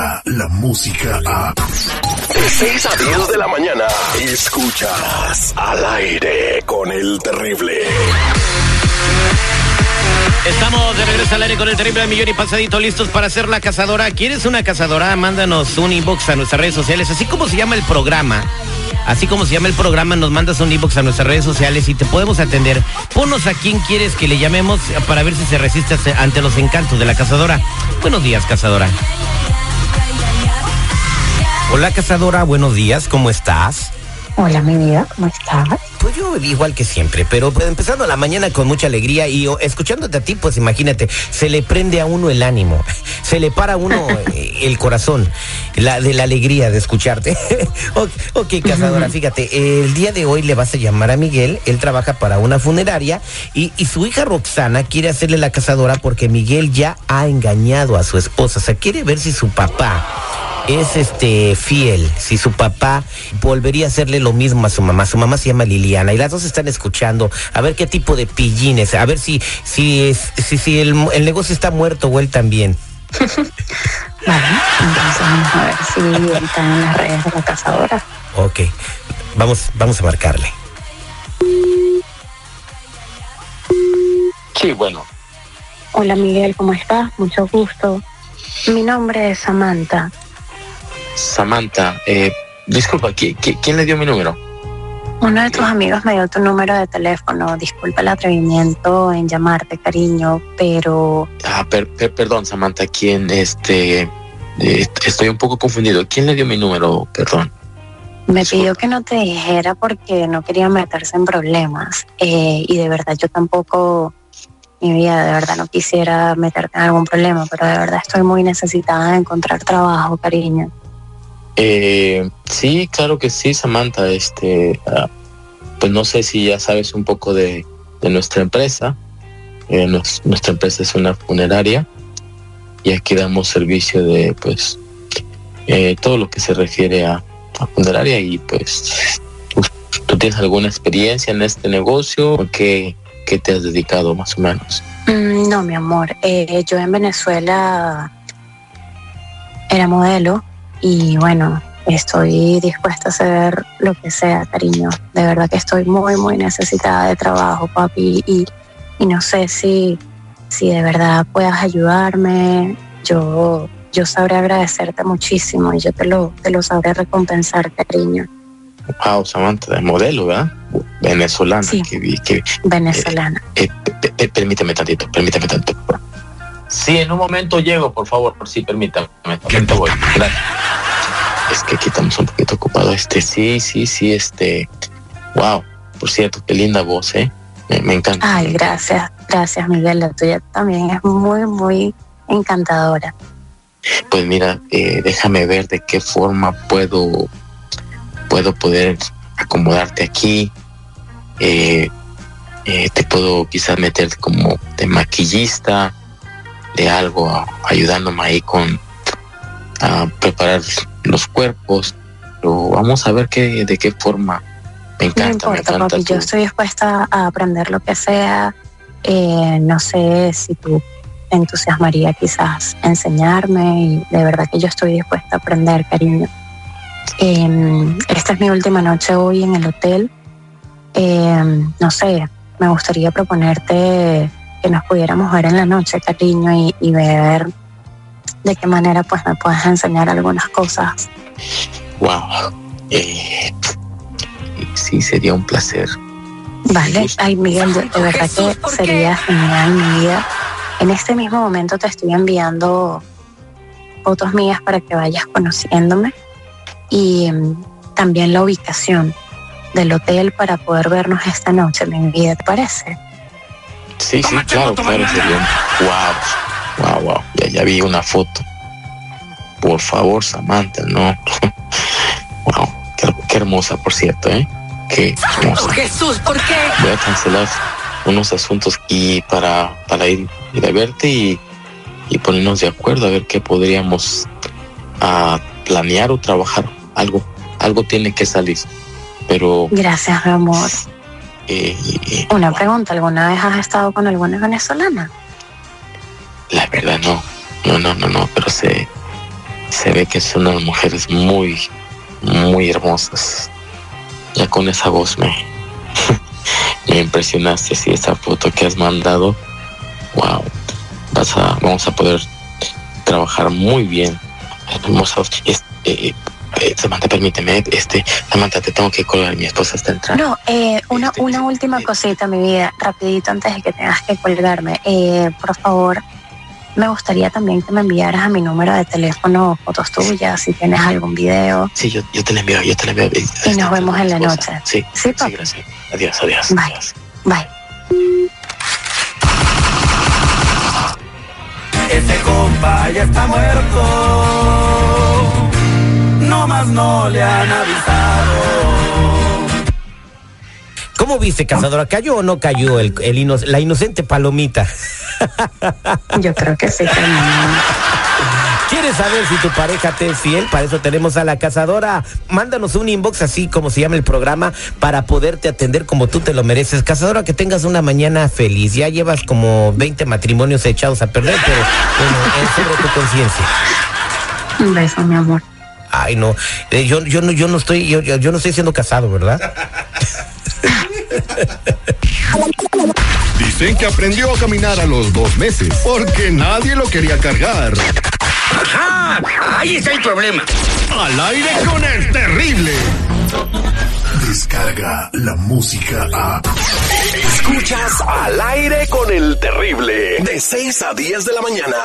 llega la música a... De 6 a 10 de la mañana, escuchas al aire con el terrible. Estamos de regreso al aire con el terrible millón y pasadito listos para hacer la cazadora. ¿Quieres una cazadora? Mándanos un inbox a nuestras redes sociales, así como se llama el programa. Así como se llama el programa, nos mandas un inbox a nuestras redes sociales y te podemos atender. Ponos a quién quieres que le llamemos para ver si se resiste ante los encantos de la cazadora. Buenos días, cazadora. Hola, cazadora, buenos días, ¿cómo estás? Hola, mi vida, ¿cómo estás? Pues yo igual que siempre, pero pues, empezando la mañana con mucha alegría y escuchándote a ti, pues imagínate, se le prende a uno el ánimo, se le para a uno eh, el corazón la, de la alegría de escucharte. ok, cazadora, fíjate, el día de hoy le vas a llamar a Miguel, él trabaja para una funeraria y, y su hija Roxana quiere hacerle la cazadora porque Miguel ya ha engañado a su esposa, o sea, quiere ver si su papá es este fiel, si su papá volvería a hacerle lo mismo a su mamá. Su mamá se llama Liliana y las dos están escuchando a ver qué tipo de pillines, a ver si si si, si el, el negocio está muerto o él también. vale, entonces vamos a ver si él está en las redes de la cazadora. Ok, vamos, vamos a marcarle. Sí, bueno. Hola Miguel, ¿cómo estás? Mucho gusto. Mi nombre es Samantha. Samantha, eh, disculpa, quién le dio mi número? Uno de tus amigos me dio tu número de teléfono. Disculpa el atrevimiento en llamarte, cariño, pero... Ah, perdón, Samantha, ¿quién, este... Eh, estoy un poco confundido. ¿Quién le dio mi número? Perdón. Me pidió que no te dijera porque no quería meterse en problemas. Eh, y de verdad yo tampoco, mi vida, de verdad no quisiera meterte en algún problema, pero de verdad estoy muy necesitada de encontrar trabajo, cariño. Eh, sí, claro que sí, Samantha. Este, ah, pues no sé si ya sabes un poco de, nuestra empresa. Eh, nuestra empresa es una funeraria y aquí damos servicio de, pues, eh, todo lo que se refiere a, funeraria y pues, ¿tú, tienes alguna experiencia en este negocio o qué, te has dedicado más o menos? Mm, no, mi amor. Eh, yo en Venezuela era modelo y bueno, estoy dispuesta a hacer lo que sea, cariño. De verdad que estoy muy, muy necesitada de trabajo, papi, y, no sé si, si de verdad puedas ayudarme. Yo, yo sabré agradecerte muchísimo y yo te lo, te lo sabré recompensar, cariño. Wow, Samantha, de modelo, ¿verdad? Venezolana. Sí, que, venezolana. Eh, eh, permíteme tantito, permíteme tantito. Sí, en un momento llego, por favor, por sí, permítame. te voy. Gracias. Es que aquí estamos un poquito ocupados. Este, sí, sí, sí, este. Wow, por cierto, qué linda voz, ¿eh? Me, encanta. Ay, gracias, gracias, Miguel. La tuya también es muy, muy encantadora. Pues mira, eh, déjame ver de qué forma puedo, puedo poder acomodarte aquí. Eh, eh, te puedo quizás meter como de maquillista de algo, ayudándome ahí con a preparar los cuerpos. Pero vamos a ver qué, de qué forma. Me encanta, no importa, papi, yo estoy dispuesta a aprender lo que sea. Eh, no sé si tú entusiasmaría quizás enseñarme y de verdad que yo estoy dispuesta a aprender, cariño. Em, esta es mi última noche hoy en el hotel. Em, no sé, me gustaría proponerte que nos pudiéramos ver en la noche, cariño, y, ver de qué manera pues me puedes enseñar algunas cosas. Wow. Eh, sí, sería un placer. Vale, ay Miguel, de, verdad que sería genial mi vida. En este mismo momento te estoy enviando fotos mías para que vayas conociéndome y mm, también la ubicación del hotel para poder vernos esta noche, mi vida, ¿te parece? Sí, sí, claro, claro, sería Wow, wow, wow. Ya, ya vi una foto. Por favor, Samantha, no. wow, qué, hermosa, por cierto, ¿eh? Qué hermosa. Jesús, ¿por qué? Voy a cancelar unos asuntos y para, para ir, ir a verte y, y ponernos de acuerdo a ver qué podríamos a ah, planear o trabajar. Algo, algo tiene que salir. Pero. Gracias, mi amor. Una pregunta, ¿alguna vez has estado con alguna venezolana? La verdad no, no, no, no, no, pero sé, se ve que son unas mujeres muy, muy hermosas. Ya con esa voz me, me impresionaste, sí, esa foto que has mandado. Wow, vas a, vamos a poder trabajar muy bien. Hermosa, este, eh, eh, Samantha, permíteme, este, Samantha, te tengo que colgar, mi esposa está entrando. No, eh, una, Este, una última eh, cosita, mi vida, rapidito antes de que tengas que colgarme. Eh, por favor, me gustaría también que me enviaras a mi número de teléfono fotos tuyas, si tienes algún video. Sí, yo, yo te la envío, yo te la envío. Y nos está vemos mi en la esposa. noche. Sí, Sí, sí, gracias. Adiós, adiós. Bye. adiós. Bye. Ese compa ya está muerto. No más no le han avisado. ¿Cómo viste, cazadora? ¿Cayó o no cayó el, el ino- la inocente palomita? Yo creo que sí. ¿Quieres saber si tu pareja te es fiel? Para eso tenemos a la cazadora. Mándanos un inbox así como se llama el programa para poderte atender como tú te lo mereces. Cazadora, que tengas una mañana feliz. Ya llevas como 20 matrimonios echados a perder, pero bueno, es sobre tu conciencia. Un beso, mi amor. Ay, no, eh, yo, yo no, yo no estoy, yo, yo no estoy siendo casado, ¿verdad? Dicen que aprendió a caminar a los dos meses porque nadie lo quería cargar. ¡Ah! Ahí está el problema. Al aire con el terrible. Descarga la música a. Escuchas al aire con el terrible. De 6 a 10 de la mañana.